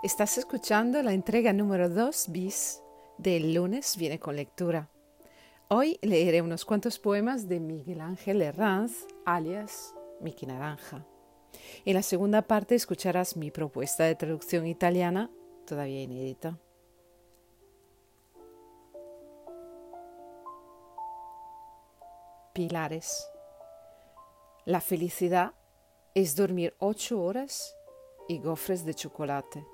Estás escuchando la entrega número 2 bis del lunes viene con lectura. Hoy leeré unos cuantos poemas de Miguel Ángel Herranz, alias Miki Naranja. En la segunda parte escucharás mi propuesta de traducción italiana, todavía inédita. Pilares. La felicidad es dormir ocho horas y gofres de chocolate.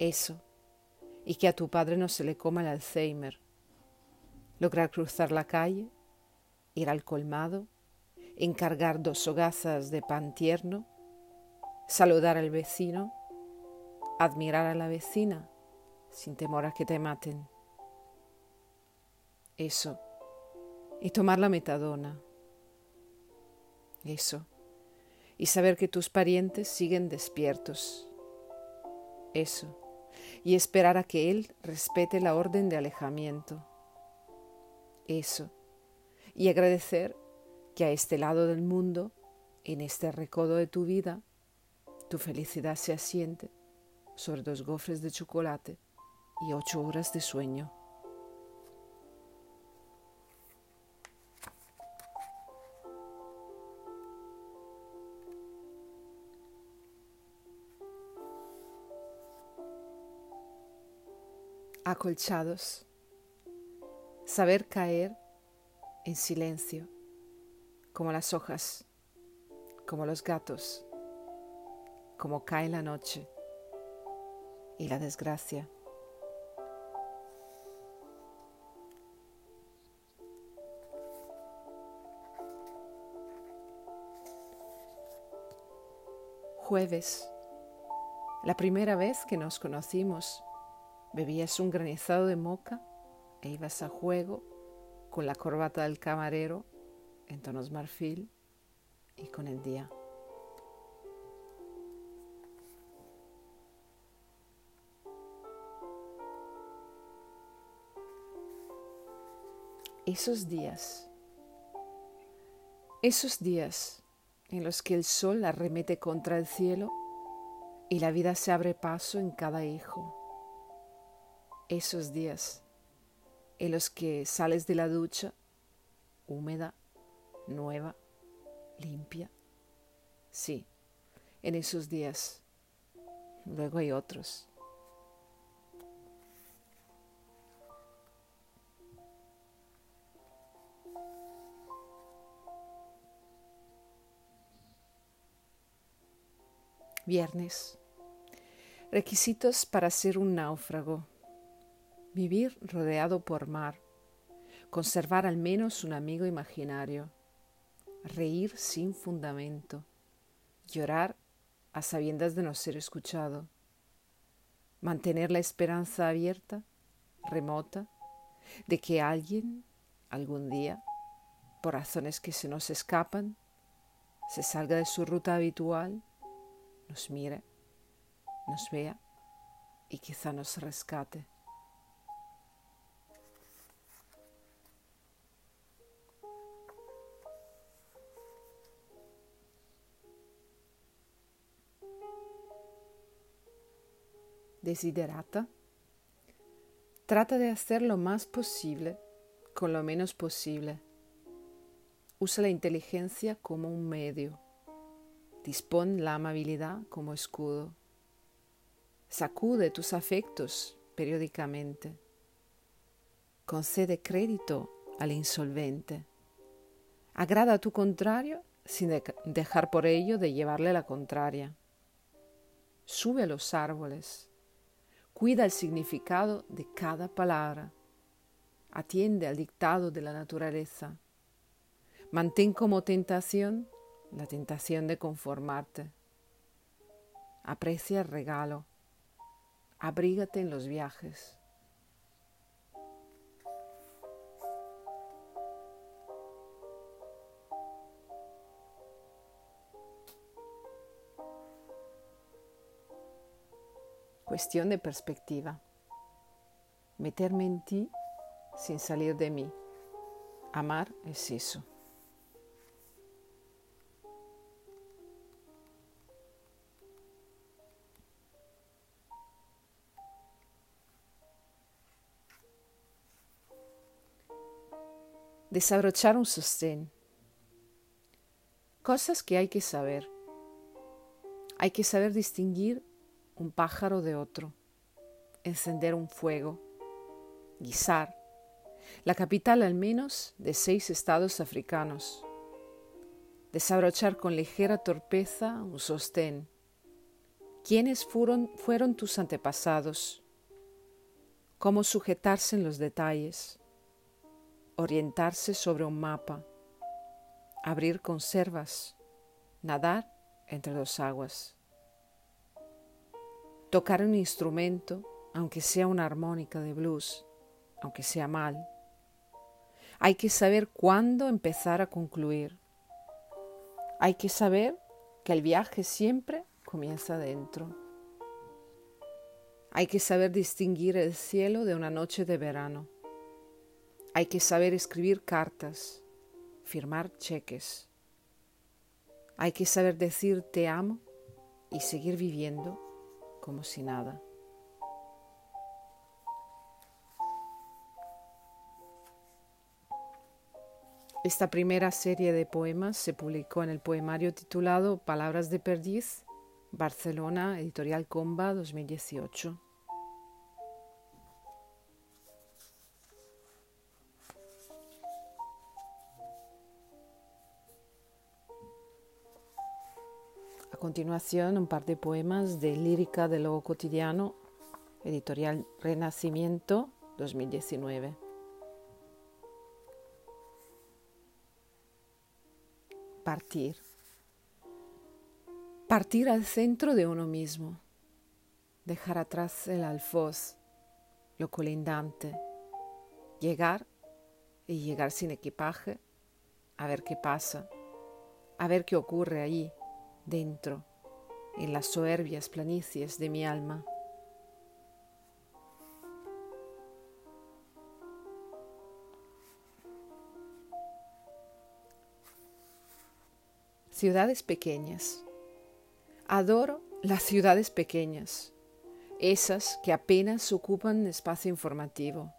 Eso. Y que a tu padre no se le coma el Alzheimer. Lograr cruzar la calle, ir al colmado, encargar dos hogazas de pan tierno, saludar al vecino, admirar a la vecina sin temor a que te maten. Eso. Y tomar la metadona. Eso. Y saber que tus parientes siguen despiertos. Eso y esperar a que Él respete la orden de alejamiento. Eso. Y agradecer que a este lado del mundo, en este recodo de tu vida, tu felicidad se asiente sobre dos gofres de chocolate y ocho horas de sueño. Acolchados, saber caer en silencio, como las hojas, como los gatos, como cae la noche y la desgracia. Jueves, la primera vez que nos conocimos Bebías un granizado de moca e ibas a juego con la corbata del camarero en tonos marfil y con el día. Esos días, esos días en los que el sol arremete contra el cielo y la vida se abre paso en cada hijo esos días en los que sales de la ducha húmeda, nueva, limpia. Sí, en esos días. Luego hay otros. Viernes. Requisitos para ser un náufrago vivir rodeado por mar, conservar al menos un amigo imaginario, reír sin fundamento, llorar a sabiendas de no ser escuchado, mantener la esperanza abierta, remota, de que alguien, algún día, por razones que se nos escapan, se salga de su ruta habitual, nos mire, nos vea y quizá nos rescate. Desiderata, trata de hacer lo más posible con lo menos posible. Usa la inteligencia como un medio. Dispone la amabilidad como escudo. Sacude tus afectos periódicamente. Concede crédito al insolvente. Agrada a tu contrario sin dejar por ello de llevarle la contraria. Sube a los árboles Cuida el significado de cada palabra. Atiende al dictado de la naturaleza. Mantén como tentación la tentación de conformarte. Aprecia el regalo. Abrígate en los viajes. Cuestión de perspectiva. Meterme en ti sin salir de mí. Amar es eso. Desabrochar un sostén. Cosas que hay que saber. Hay que saber distinguir un pájaro de otro, encender un fuego, guisar, la capital al menos de seis estados africanos, desabrochar con ligera torpeza un sostén. ¿Quiénes fueron, fueron tus antepasados? ¿Cómo sujetarse en los detalles? Orientarse sobre un mapa, abrir conservas, nadar entre dos aguas. Tocar un instrumento, aunque sea una armónica de blues, aunque sea mal. Hay que saber cuándo empezar a concluir. Hay que saber que el viaje siempre comienza dentro. Hay que saber distinguir el cielo de una noche de verano. Hay que saber escribir cartas, firmar cheques. Hay que saber decir te amo y seguir viviendo como si nada. Esta primera serie de poemas se publicó en el poemario titulado Palabras de Perdiz, Barcelona, Editorial Comba 2018. Continuación, un par de poemas de Lírica de lo Cotidiano, Editorial Renacimiento 2019. partir. Partir al centro de uno mismo, dejar atrás el alfoz, lo colindante, llegar y llegar sin equipaje, a ver qué pasa, a ver qué ocurre ahí, dentro, en las soberbias planicies de mi alma. Ciudades pequeñas. Adoro las ciudades pequeñas, esas que apenas ocupan espacio informativo.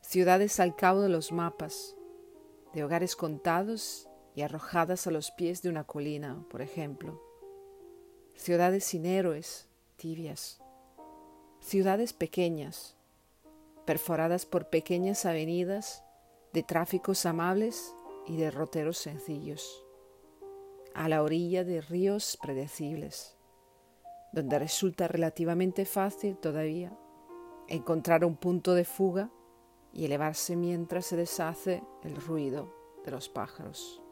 Ciudades al cabo de los mapas, de hogares contados y arrojadas a los pies de una colina, por ejemplo. Ciudades sin héroes, tibias. Ciudades pequeñas, perforadas por pequeñas avenidas de tráficos amables y derroteros sencillos a la orilla de ríos predecibles, donde resulta relativamente fácil todavía encontrar un punto de fuga y elevarse mientras se deshace el ruido de los pájaros.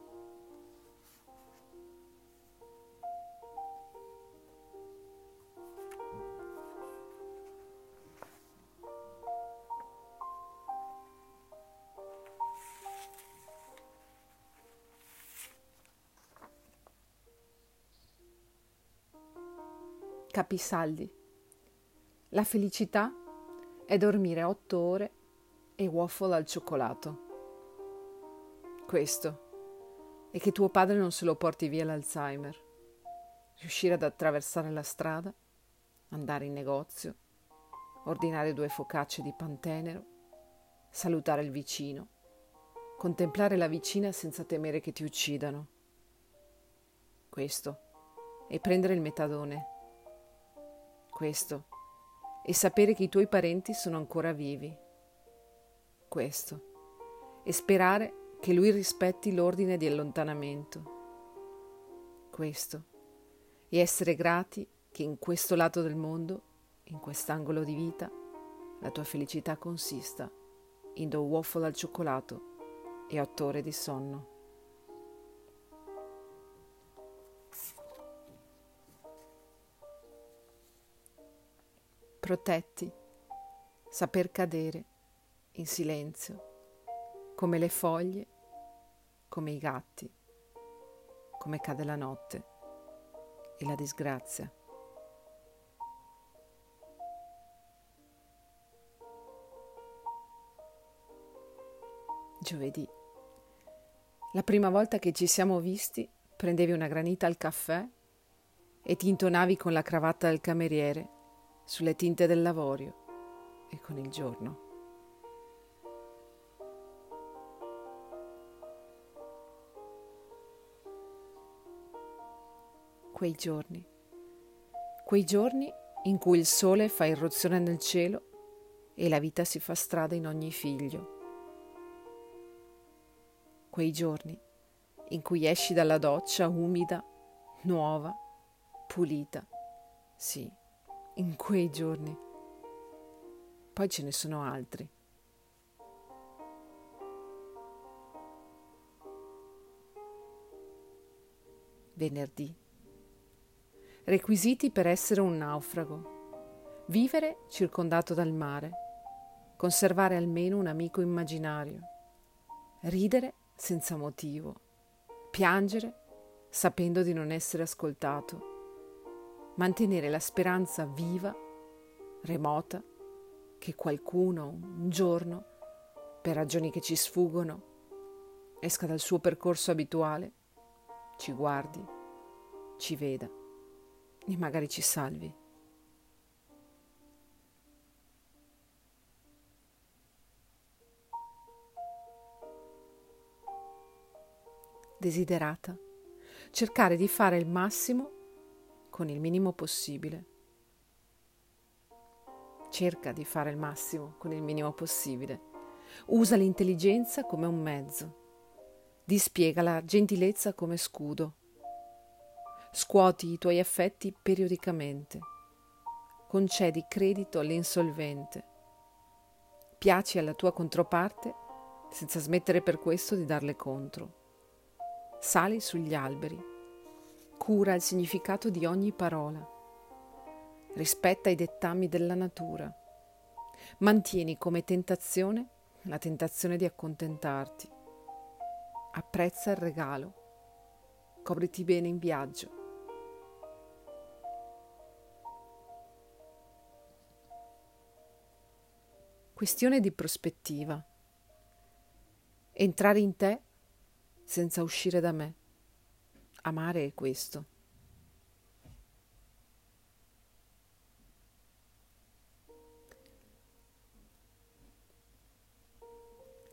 Capisaldi. La felicità è dormire otto ore e waffle al cioccolato. Questo è che tuo padre non se lo porti via l'Alzheimer. Riuscire ad attraversare la strada, andare in negozio, ordinare due focacce di pantenero, salutare il vicino, contemplare la vicina senza temere che ti uccidano. Questo è prendere il metadone questo e sapere che i tuoi parenti sono ancora vivi. Questo e sperare che lui rispetti l'ordine di allontanamento. Questo e essere grati che in questo lato del mondo, in quest'angolo di vita, la tua felicità consista in due waffle al cioccolato e otto ore di sonno. Protetti, saper cadere in silenzio, come le foglie, come i gatti, come cade la notte e la disgrazia. Giovedì. La prima volta che ci siamo visti prendevi una granita al caffè e ti intonavi con la cravatta del cameriere sulle tinte dell'avorio e con il giorno. Quei giorni, quei giorni in cui il sole fa irruzione nel cielo e la vita si fa strada in ogni figlio. Quei giorni in cui esci dalla doccia umida, nuova, pulita, sì, in quei giorni. Poi ce ne sono altri. Venerdì. Requisiti per essere un naufrago. Vivere circondato dal mare. Conservare almeno un amico immaginario. Ridere senza motivo. Piangere sapendo di non essere ascoltato. Mantenere la speranza viva, remota, che qualcuno un giorno, per ragioni che ci sfuggono, esca dal suo percorso abituale ci guardi, ci veda e magari ci salvi. Desiderata, cercare di fare il massimo con il minimo possibile. Cerca di fare il massimo con il minimo possibile. Usa l'intelligenza come un mezzo dispiega la gentilezza come scudo. Scuoti i tuoi affetti periodicamente. Concedi credito all'insolvente. Piaci alla tua controparte senza smettere per questo di darle contro. Sali sugli alberi. Cura il significato di ogni parola. Rispetta i dettami della natura. Mantieni come tentazione la tentazione di accontentarti apprezza il regalo, copriti bene in viaggio. Questione di prospettiva. Entrare in te senza uscire da me. Amare è questo.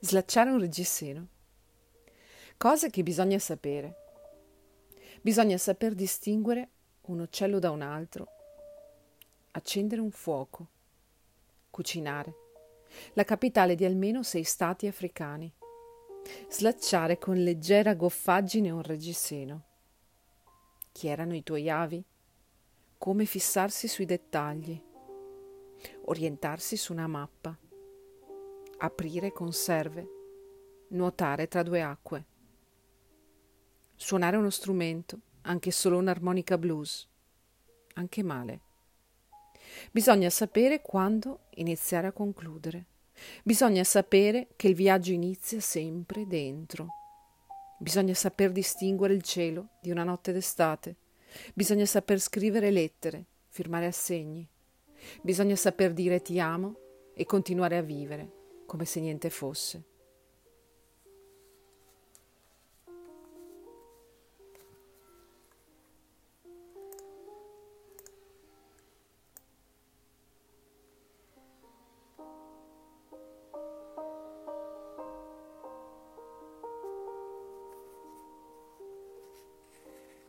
Slacciare un reggiseno. Cose che bisogna sapere. Bisogna saper distinguere un uccello da un altro, accendere un fuoco, cucinare, la capitale di almeno sei stati africani, slacciare con leggera goffaggine un reggiseno. Chi erano i tuoi avi? Come fissarsi sui dettagli, orientarsi su una mappa, aprire conserve, nuotare tra due acque Suonare uno strumento, anche solo un'armonica blues, anche male. Bisogna sapere quando iniziare a concludere. Bisogna sapere che il viaggio inizia sempre dentro. Bisogna saper distinguere il cielo di una notte d'estate. Bisogna saper scrivere lettere, firmare assegni. Bisogna saper dire ti amo e continuare a vivere come se niente fosse.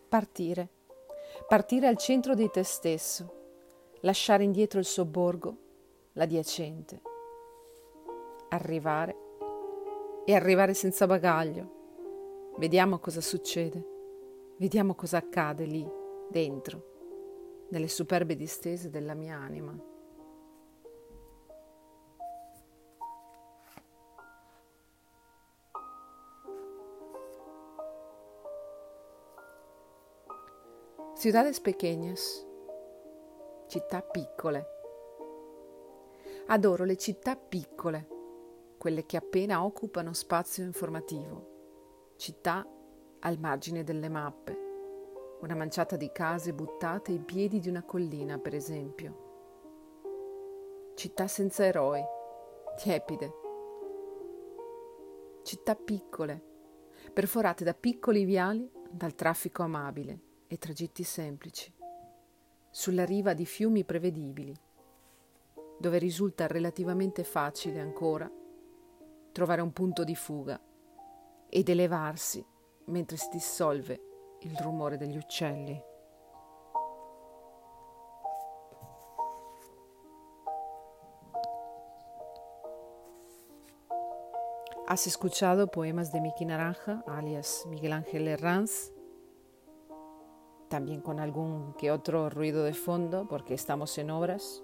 Partire. Partire al centro di te stesso. Lasciare indietro il sobborgo, l'adiacente. Arrivare. E arrivare senza bagaglio. Vediamo cosa succede. Vediamo cosa accade lì, dentro, nelle superbe distese della mia anima. Ciudades pequeñas, città piccole. Adoro le città piccole, quelle che appena occupano spazio informativo, città al margine delle mappe, una manciata di case buttate ai piedi di una collina, per esempio. Città senza eroi, tiepide. Città piccole, perforate da piccoli viali dal traffico amabile e tragitti semplici, sulla riva di fiumi prevedibili, dove risulta relativamente facile ancora trovare un punto di fuga ed elevarsi mentre si dissolve il rumore degli uccelli. Has escuchado poemas de Miki Naranja, alias Miguel Ángel Herranz, también con algún que otro ruido de fondo porque estamos en obras.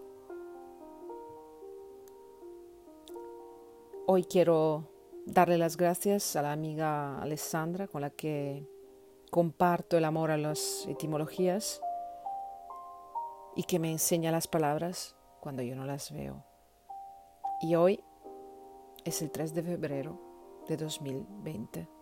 Hoy quiero darle las gracias a la amiga Alessandra con la que comparto el amor a las etimologías y que me enseña las palabras cuando yo no las veo. Y hoy es el 3 de febrero de 2020.